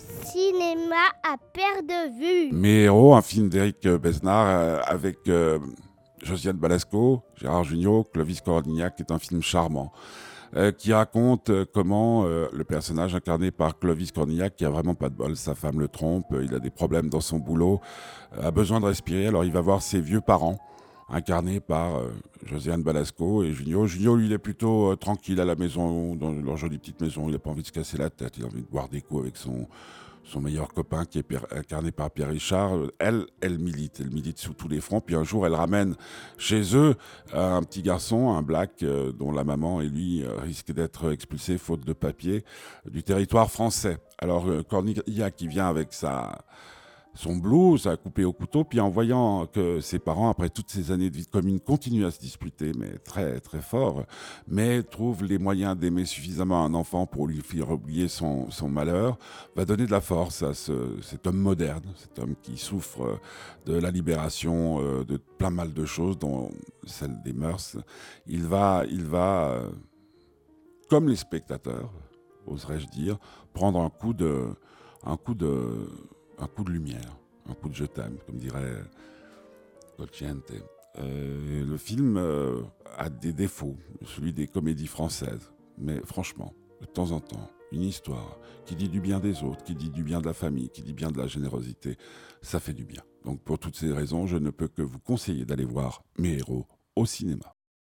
cinéma à perte de vue. Mes héros, un film d'Éric Besnard euh, avec euh, Josiane Balasco, Gérard Jugnot, Clovis Cordignac, est un film charmant. Euh, qui raconte comment le personnage incarné par Clovis Cornillac, qui a vraiment pas de bol, sa femme le trompe, il a des problèmes dans son boulot, a besoin de respirer, alors il va voir ses vieux parents, incarnés par Josiane Balasco et Junio. Junio, lui, il est plutôt tranquille à la maison, dans leur jolie petite maison, il n'a pas envie de se casser la tête, il a envie de boire des coups avec son, son meilleur copain qui est incarné par Pierre Richard, elle, elle milite, elle milite sous tous les fronts. Puis un jour, elle ramène chez eux un petit garçon, un black, euh, dont la maman et lui euh, risquent d'être expulsés faute de papier du territoire français. Alors euh, Cornelia qui vient avec sa son blues a coupé au couteau, puis en voyant que ses parents, après toutes ces années de vie commune, continuent à se disputer, mais très très fort, mais trouvent les moyens d'aimer suffisamment un enfant pour lui faire oublier son, malheur, va donner de la force à ce, cet homme moderne, cet homme qui souffre de la libération euh, de plein mal de choses, dont celle des mœurs. Il va, il va, euh, comme les spectateurs, oserais-je dire, prendre un coup de, un coup de un coup de lumière, un coup de je t'aime, comme dirait Colciente. Euh, le film euh, a des défauts, celui des comédies françaises, mais franchement, de temps en temps, une histoire qui dit du bien des autres, qui dit du bien de la famille, qui dit bien de la générosité, ça fait du bien. Donc pour toutes ces raisons, je ne peux que vous conseiller d'aller voir mes héros au cinéma.